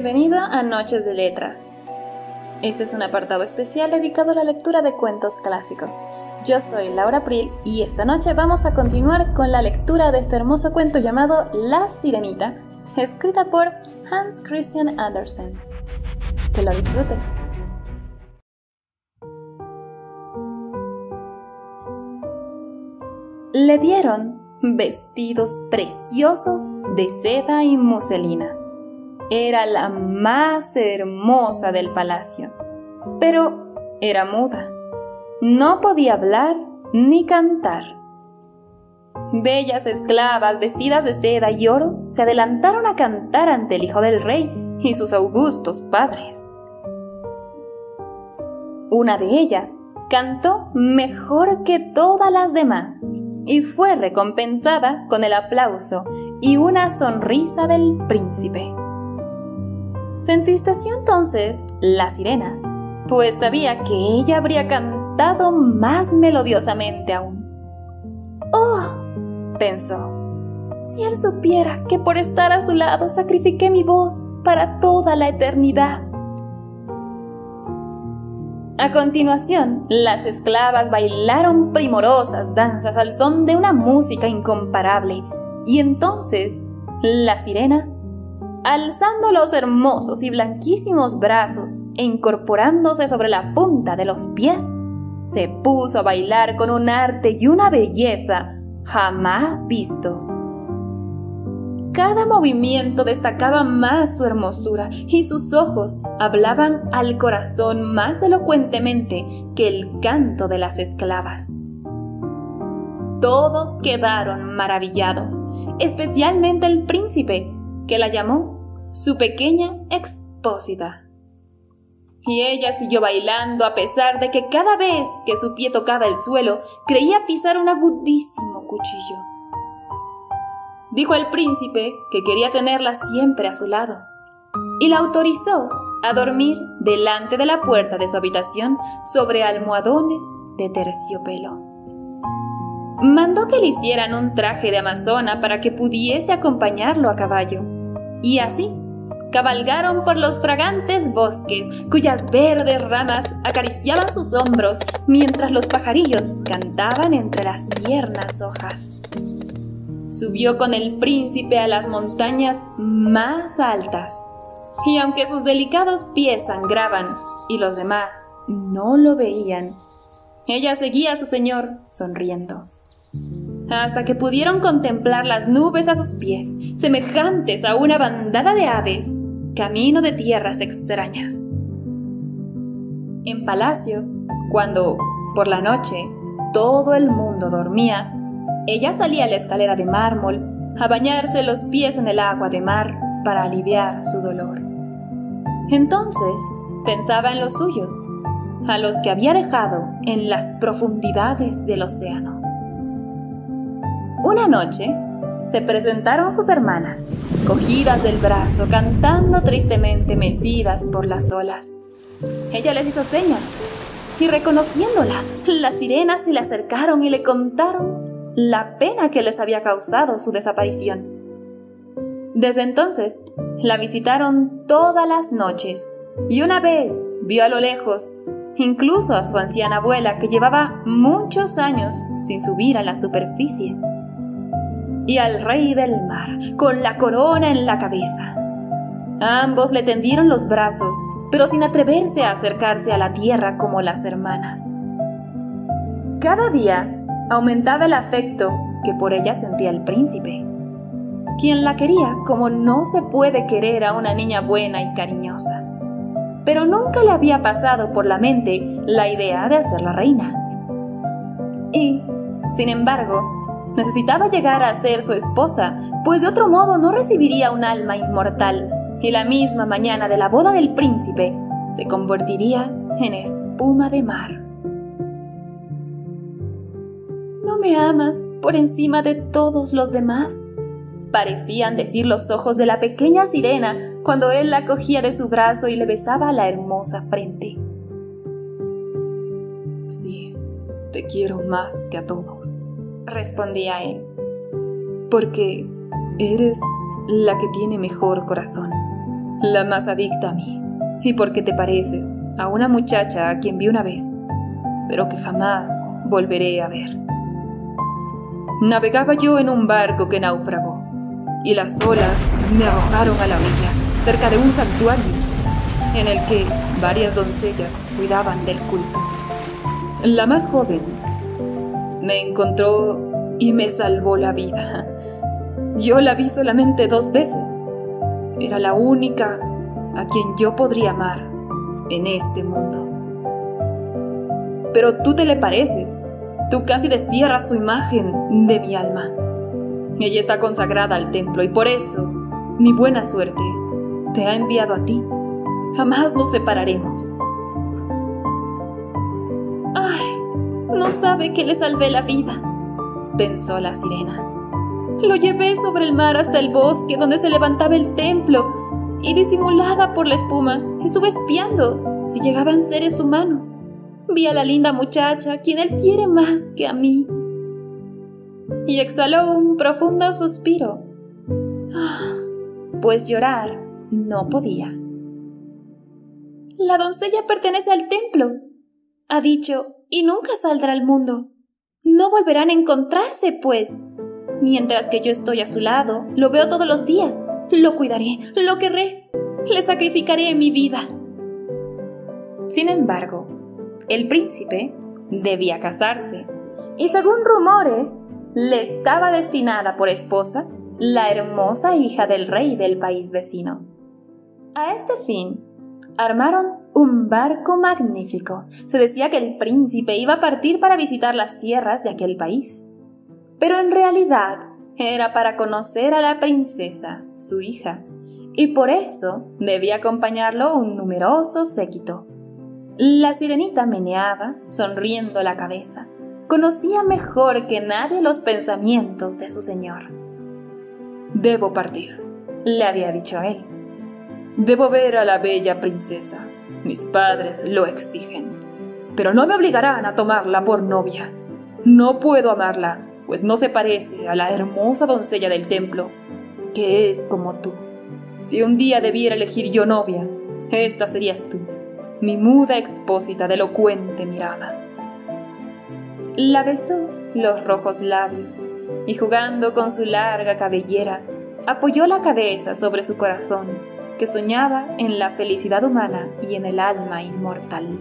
Bienvenido a Noches de Letras. Este es un apartado especial dedicado a la lectura de cuentos clásicos. Yo soy Laura Priel y esta noche vamos a continuar con la lectura de este hermoso cuento llamado La Sirenita, escrita por Hans Christian Andersen. Que lo disfrutes. Le dieron vestidos preciosos de seda y muselina. Era la más hermosa del palacio, pero era muda. No podía hablar ni cantar. Bellas esclavas vestidas de seda y oro se adelantaron a cantar ante el hijo del rey y sus augustos padres. Una de ellas cantó mejor que todas las demás y fue recompensada con el aplauso y una sonrisa del príncipe. Se entristeció entonces la sirena, pues sabía que ella habría cantado más melodiosamente aún. ¡Oh! pensó. Si él supiera que por estar a su lado sacrifiqué mi voz para toda la eternidad. A continuación, las esclavas bailaron primorosas danzas al son de una música incomparable, y entonces la sirena, alzando los hermosos y blanquísimos brazos e incorporándose sobre la punta de los pies, se puso a bailar con un arte y una belleza jamás vistos. Cada movimiento destacaba más su hermosura y sus ojos hablaban al corazón más elocuentemente que el canto de las esclavas. Todos quedaron maravillados, especialmente el príncipe, que la llamó su pequeña expósita. Y ella siguió bailando a pesar de que cada vez que su pie tocaba el suelo creía pisar un agudísimo cuchillo dijo el príncipe que quería tenerla siempre a su lado, y la autorizó a dormir delante de la puerta de su habitación sobre almohadones de terciopelo. Mandó que le hicieran un traje de amazona para que pudiese acompañarlo a caballo, y así cabalgaron por los fragantes bosques cuyas verdes ramas acariciaban sus hombros mientras los pajarillos cantaban entre las tiernas hojas. Subió con el príncipe a las montañas más altas, y aunque sus delicados pies sangraban y los demás no lo veían, ella seguía a su señor sonriendo, hasta que pudieron contemplar las nubes a sus pies, semejantes a una bandada de aves, camino de tierras extrañas. En palacio, cuando, por la noche, todo el mundo dormía, ella salía a la escalera de mármol a bañarse los pies en el agua de mar para aliviar su dolor. Entonces pensaba en los suyos, a los que había dejado en las profundidades del océano. Una noche se presentaron sus hermanas, cogidas del brazo, cantando tristemente mecidas por las olas. Ella les hizo señas y reconociéndola, las sirenas se le acercaron y le contaron la pena que les había causado su desaparición. Desde entonces, la visitaron todas las noches y una vez vio a lo lejos incluso a su anciana abuela que llevaba muchos años sin subir a la superficie. Y al rey del mar, con la corona en la cabeza. Ambos le tendieron los brazos, pero sin atreverse a acercarse a la tierra como las hermanas. Cada día aumentaba el afecto que por ella sentía el príncipe, quien la quería como no se puede querer a una niña buena y cariñosa. Pero nunca le había pasado por la mente la idea de hacerla reina. Y, sin embargo, necesitaba llegar a ser su esposa, pues de otro modo no recibiría un alma inmortal, y la misma mañana de la boda del príncipe se convertiría en espuma de mar. me amas por encima de todos los demás? Parecían decir los ojos de la pequeña sirena cuando él la cogía de su brazo y le besaba la hermosa frente. Sí, te quiero más que a todos, respondía él, porque eres la que tiene mejor corazón. la más adicta a mí, y porque te pareces a una muchacha a quien vi una vez, pero que jamás volveré a ver. Navegaba yo en un barco que naufragó, y las olas me arrojaron a la orilla, cerca de un santuario, en el que varias doncellas cuidaban del culto. La más joven me encontró y me salvó la vida. Yo la vi solamente dos veces. Era la única a quien yo podría amar en este mundo. Pero tú te le pareces. Tú casi destierras su imagen de mi alma. Ella está consagrada al templo y por eso mi buena suerte te ha enviado a ti. Jamás nos separaremos. No sabe que le salvé la vida, pensó la sirena. Lo llevé sobre el mar hasta el bosque donde se levantaba el templo y disimulada por la espuma estuve espiando si llegaban seres humanos. Vi a la linda muchacha, quien él quiere más que a mí. Y exhaló un profundo suspiro. Ah, pues llorar no podía. La doncella pertenece al templo, ha dicho y nunca saldrá al mundo. No volverán a encontrarse, pues. Mientras que yo estoy a su lado, lo veo todos los días, lo cuidaré, lo querré, le sacrificaré mi vida. Sin embargo, el príncipe debía casarse, y según rumores, le estaba destinada por esposa la hermosa hija del rey del país vecino. A este fin, armaron un barco magnífico. Se decía que el príncipe iba a partir para visitar las tierras de aquel país. Pero en realidad era para conocer a la princesa, su hija, y por eso debía acompañarlo un numeroso séquito. La sirenita meneaba, sonriendo la cabeza. Conocía mejor que nadie los pensamientos de su señor. Debo partir, le había dicho él. Debo ver a la bella princesa. Mis padres lo exigen. Pero no me obligarán a tomarla por novia. No puedo amarla, pues no se parece a la hermosa doncella del templo, que es como tú. Si un día debiera elegir yo novia, esta serías tú, mi muda expósita de elocuente mirada. La besó los rojos labios y jugando con su larga cabellera, apoyó la cabeza sobre su corazón que soñaba en la felicidad humana y en el alma inmortal.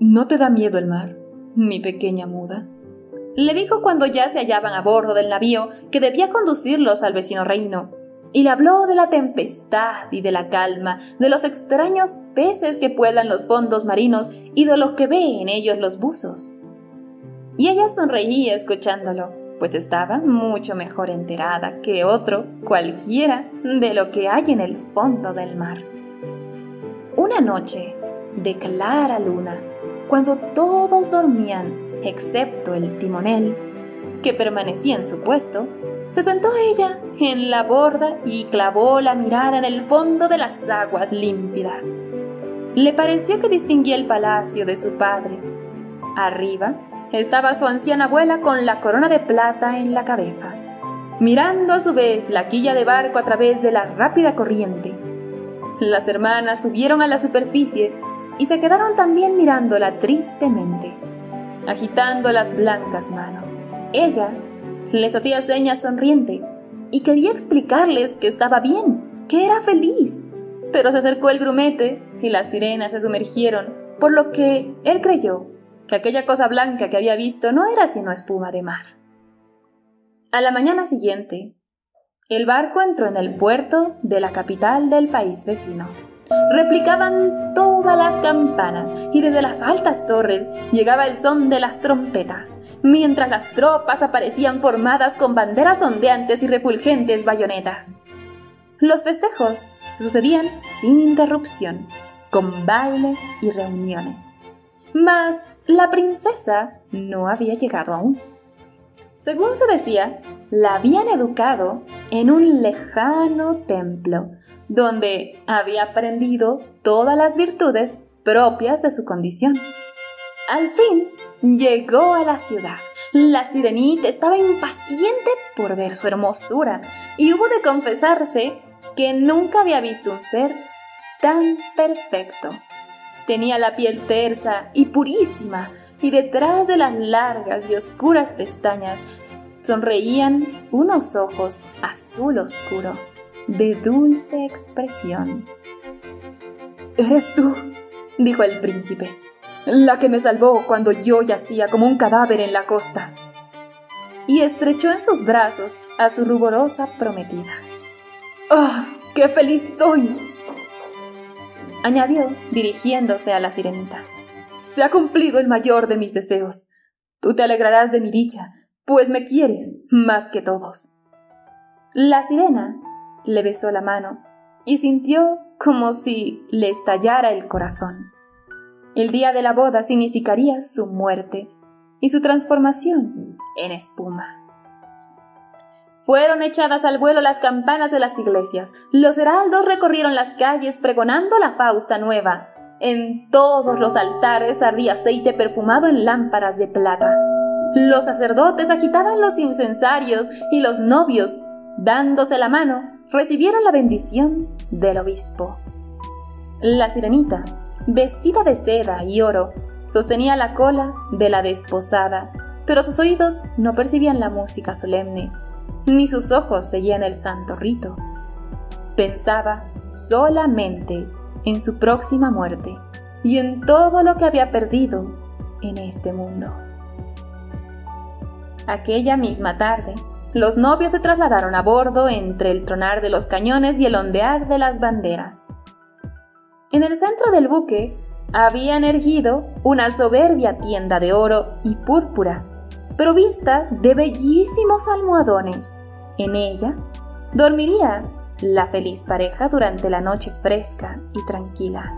¿No te da miedo el mar, mi pequeña muda? Le dijo cuando ya se hallaban a bordo del navío que debía conducirlos al vecino reino, y le habló de la tempestad y de la calma, de los extraños peces que pueblan los fondos marinos y de lo que ve en ellos los buzos. Y ella sonreía escuchándolo, pues estaba mucho mejor enterada que otro cualquiera de lo que hay en el fondo del mar. Una noche de clara luna, cuando todos dormían excepto el timonel, que permanecía en su puesto, se sentó ella en la borda y clavó la mirada en el fondo de las aguas límpidas. Le pareció que distinguía el palacio de su padre. Arriba estaba su anciana abuela con la corona de plata en la cabeza, mirando a su vez la quilla de barco a través de la rápida corriente. Las hermanas subieron a la superficie y se quedaron también mirándola tristemente, agitando las blancas manos. Ella les hacía señas sonriente y quería explicarles que estaba bien, que era feliz. Pero se acercó el grumete y las sirenas se sumergieron, por lo que él creyó que aquella cosa blanca que había visto no era sino espuma de mar. A la mañana siguiente, el barco entró en el puerto de la capital del país vecino. Replicaban todas las campanas y desde las altas torres llegaba el son de las trompetas, mientras las tropas aparecían formadas con banderas ondeantes y refulgentes bayonetas. Los festejos sucedían sin interrupción, con bailes y reuniones. Mas la princesa no había llegado aún. Según se decía, la habían educado en un lejano templo, donde había aprendido todas las virtudes propias de su condición. Al fin llegó a la ciudad. La sirenita estaba impaciente por ver su hermosura y hubo de confesarse que nunca había visto un ser tan perfecto. Tenía la piel tersa y purísima, y detrás de las largas y oscuras pestañas sonreían unos ojos azul oscuro, de dulce expresión. Eres tú, dijo el príncipe, la que me salvó cuando yo yacía como un cadáver en la costa. Y estrechó en sus brazos a su ruborosa prometida. ¡Ah, qué feliz soy! Añadió dirigiéndose a la sirenita. Se ha cumplido el mayor de mis deseos. Tú te alegrarás de mi dicha, pues me quieres más que todos. La sirena le besó la mano y sintió como si le estallara el corazón. El día de la boda significaría su muerte y su transformación en espuma. Fueron echadas al vuelo las campanas de las iglesias. Los heraldos recorrieron las calles pregonando la Fausta nueva. En todos los altares ardía aceite perfumado en lámparas de plata. Los sacerdotes agitaban los incensarios y los novios, dándose la mano, recibieron la bendición del obispo. La sirenita, vestida de seda y oro, sostenía la cola de la desposada, pero sus oídos no percibían la música solemne ni sus ojos seguían el santo rito. Pensaba solamente en su próxima muerte y en todo lo que había perdido en este mundo. Aquella misma tarde, los novios se trasladaron a bordo entre el tronar de los cañones y el ondear de las banderas. En el centro del buque habían erguido una soberbia tienda de oro y púrpura provista de bellísimos almohadones. En ella dormiría la feliz pareja durante la noche fresca y tranquila.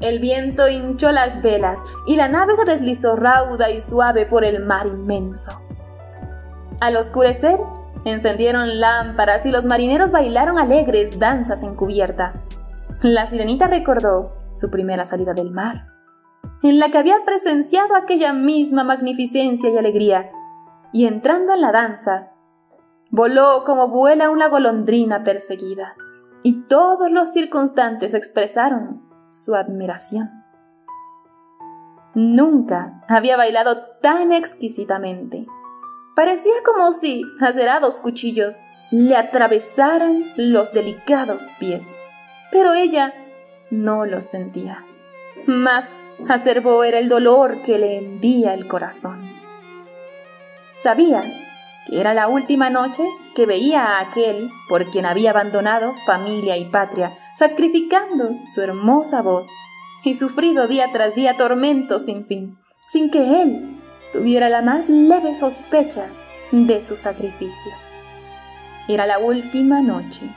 El viento hinchó las velas y la nave se deslizó rauda y suave por el mar inmenso. Al oscurecer, encendieron lámparas y los marineros bailaron alegres danzas en cubierta. La sirenita recordó su primera salida del mar en la que había presenciado aquella misma magnificencia y alegría, y entrando en la danza, voló como vuela una golondrina perseguida, y todos los circunstantes expresaron su admiración. Nunca había bailado tan exquisitamente. Parecía como si acerados cuchillos le atravesaran los delicados pies, pero ella no los sentía. Más acervo era el dolor que le hendía el corazón. Sabía que era la última noche que veía a aquel por quien había abandonado familia y patria, sacrificando su hermosa voz y sufrido día tras día tormentos sin fin, sin que él tuviera la más leve sospecha de su sacrificio. Era la última noche.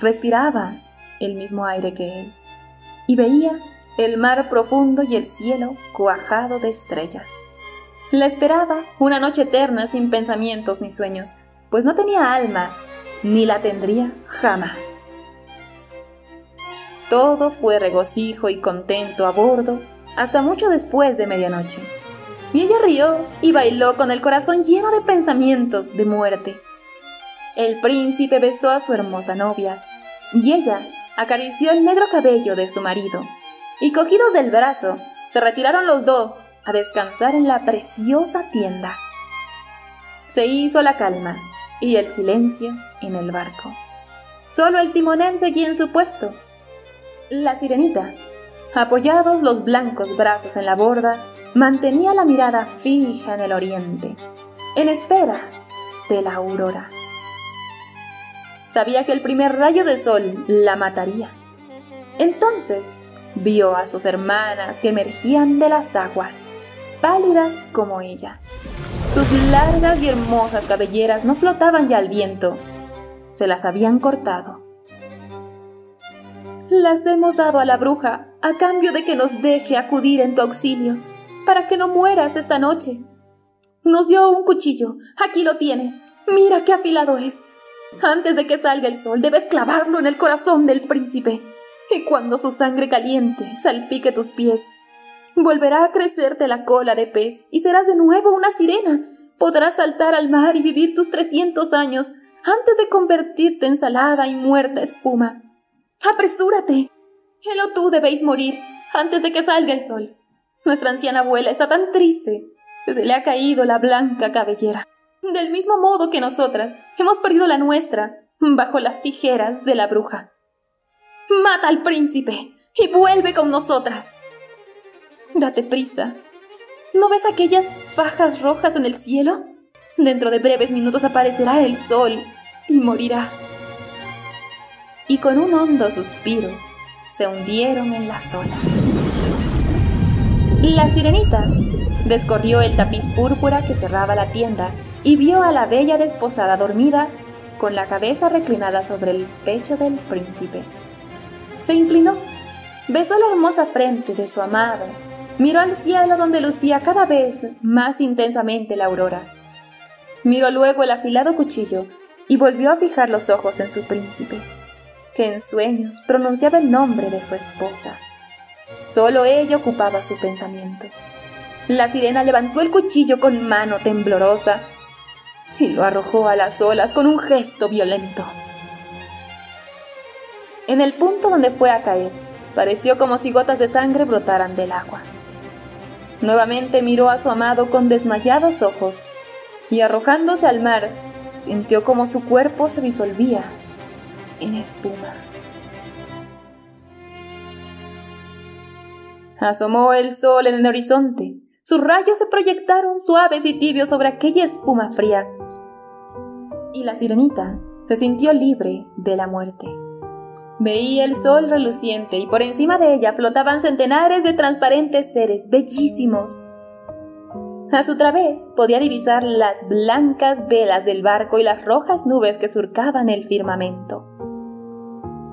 Respiraba el mismo aire que él y veía el mar profundo y el cielo cuajado de estrellas. La esperaba una noche eterna sin pensamientos ni sueños, pues no tenía alma, ni la tendría jamás. Todo fue regocijo y contento a bordo hasta mucho después de medianoche. Y ella rió y bailó con el corazón lleno de pensamientos de muerte. El príncipe besó a su hermosa novia, y ella acarició el negro cabello de su marido, y cogidos del brazo, se retiraron los dos a descansar en la preciosa tienda. Se hizo la calma y el silencio en el barco. Solo el timonel seguía en su puesto. La sirenita, apoyados los blancos brazos en la borda, mantenía la mirada fija en el oriente, en espera de la aurora. Sabía que el primer rayo de sol la mataría. Entonces vio a sus hermanas que emergían de las aguas, pálidas como ella. Sus largas y hermosas cabelleras no flotaban ya al viento, se las habían cortado. Las hemos dado a la bruja a cambio de que nos deje acudir en tu auxilio, para que no mueras esta noche. Nos dio un cuchillo, aquí lo tienes, mira qué afilado es. Antes de que salga el sol, debes clavarlo en el corazón del príncipe. Y cuando su sangre caliente salpique tus pies, Volverá a crecerte la cola de pez y serás de nuevo una sirena. Podrás saltar al mar y vivir tus trescientos años antes de convertirte en salada y muerta espuma. ¡Apresúrate! Él o tú debéis morir antes de que salga el sol. Nuestra anciana abuela está tan triste que se le ha caído la blanca cabellera. Del mismo modo que nosotras hemos perdido la nuestra bajo las tijeras de la bruja. Mata al príncipe y vuelve con nosotras. Date prisa. ¿No ves aquellas fajas rojas en el cielo? Dentro de breves minutos aparecerá el sol y morirás. Y con un hondo suspiro se hundieron en las olas. La sirenita descorrió el tapiz púrpura que cerraba la tienda y vio a la bella desposada dormida con la cabeza reclinada sobre el pecho del príncipe. Se inclinó, besó la hermosa frente de su amado, miró al cielo donde lucía cada vez más intensamente la aurora. Miró luego el afilado cuchillo y volvió a fijar los ojos en su príncipe, que en sueños pronunciaba el nombre de su esposa. Solo ella ocupaba su pensamiento. La sirena levantó el cuchillo con mano temblorosa y lo arrojó a las olas con un gesto violento. En el punto donde fue a caer, pareció como si gotas de sangre brotaran del agua. Nuevamente miró a su amado con desmayados ojos y arrojándose al mar, sintió como su cuerpo se disolvía en espuma. Asomó el sol en el horizonte. Sus rayos se proyectaron suaves y tibios sobre aquella espuma fría. Y la sirenita se sintió libre de la muerte. Veía el sol reluciente y por encima de ella flotaban centenares de transparentes seres bellísimos. A su través podía divisar las blancas velas del barco y las rojas nubes que surcaban el firmamento.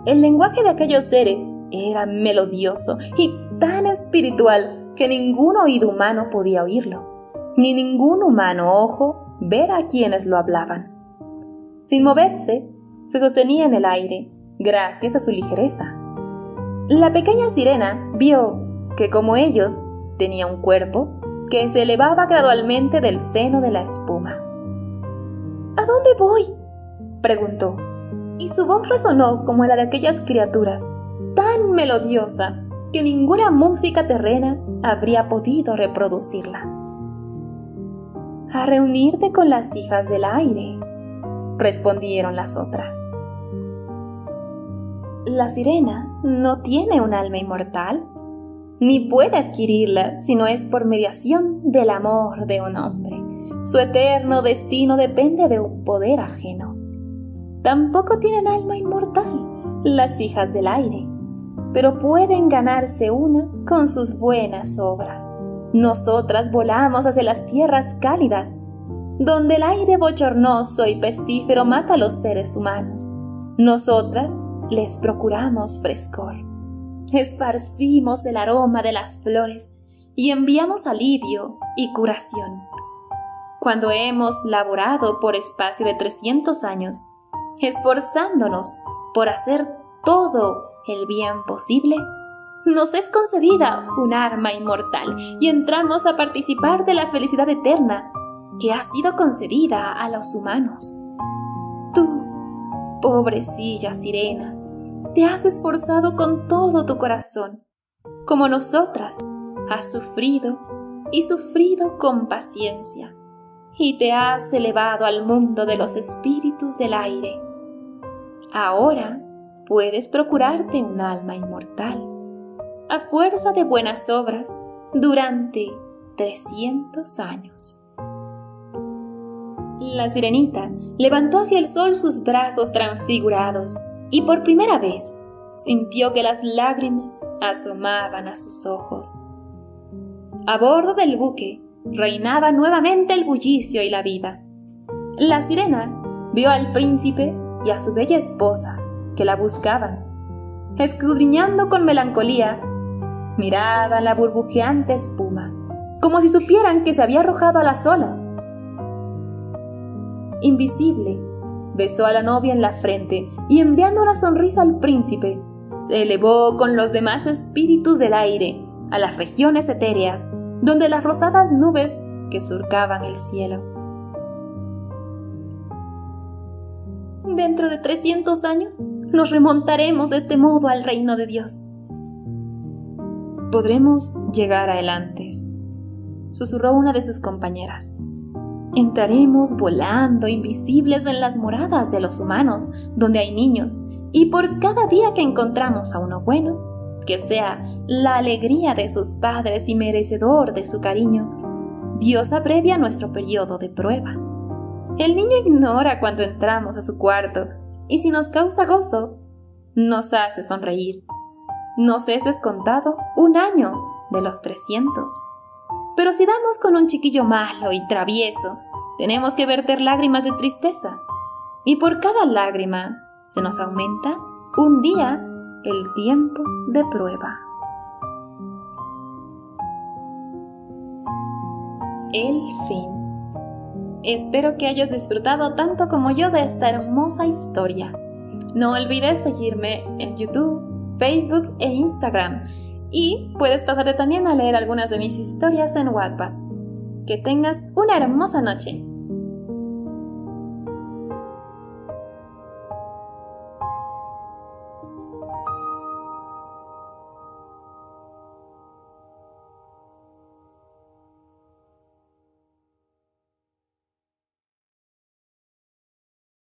El lenguaje de aquellos seres era melodioso y tan espiritual que ningún oído humano podía oírlo, ni ningún humano ojo ver a quienes lo hablaban. Sin moverse, se sostenía en el aire, gracias a su ligereza. La pequeña sirena vio que como ellos tenía un cuerpo que se elevaba gradualmente del seno de la espuma. ¿A dónde voy? preguntó, y su voz resonó como la de aquellas criaturas, tan melodiosa que ninguna música terrena habría podido reproducirla. A reunirte con las hijas del aire, respondieron las otras. La sirena no tiene un alma inmortal, ni puede adquirirla si no es por mediación del amor de un hombre. Su eterno destino depende de un poder ajeno. Tampoco tienen alma inmortal las hijas del aire, pero pueden ganarse una con sus buenas obras. Nosotras volamos hacia las tierras cálidas, donde el aire bochornoso y pestífero mata a los seres humanos. Nosotras les procuramos frescor. Esparcimos el aroma de las flores y enviamos alivio y curación. Cuando hemos laborado por espacio de 300 años, esforzándonos por hacer todo el bien posible, nos es concedida un arma inmortal y entramos a participar de la felicidad eterna que ha sido concedida a los humanos. Tú, pobrecilla sirena, te has esforzado con todo tu corazón, como nosotras, has sufrido y sufrido con paciencia, y te has elevado al mundo de los espíritus del aire. Ahora puedes procurarte un alma inmortal, a fuerza de buenas obras, durante 300 años. La sirenita levantó hacia el sol sus brazos transfigurados y por primera vez sintió que las lágrimas asomaban a sus ojos. A bordo del buque reinaba nuevamente el bullicio y la vida. La sirena vio al príncipe y a su bella esposa que la buscaban. Escudriñando con melancolía, mirada la burbujeante espuma, como si supieran que se había arrojado a las olas invisible, besó a la novia en la frente y enviando una sonrisa al príncipe, se elevó con los demás espíritus del aire a las regiones etéreas, donde las rosadas nubes que surcaban el cielo. Dentro de 300 años nos remontaremos de este modo al reino de Dios. Podremos llegar a él antes, susurró una de sus compañeras. Entraremos volando invisibles en las moradas de los humanos, donde hay niños, y por cada día que encontramos a uno bueno, que sea la alegría de sus padres y merecedor de su cariño, Dios abrevia nuestro periodo de prueba. El niño ignora cuando entramos a su cuarto, y si nos causa gozo, nos hace sonreír. Nos es descontado un año de los 300. Pero si damos con un chiquillo malo y travieso, tenemos que verter lágrimas de tristeza. Y por cada lágrima se nos aumenta un día el tiempo de prueba. El fin. Espero que hayas disfrutado tanto como yo de esta hermosa historia. No olvides seguirme en YouTube, Facebook e Instagram y puedes pasarte también a leer algunas de mis historias en Wattpad. Que tengas una hermosa noche.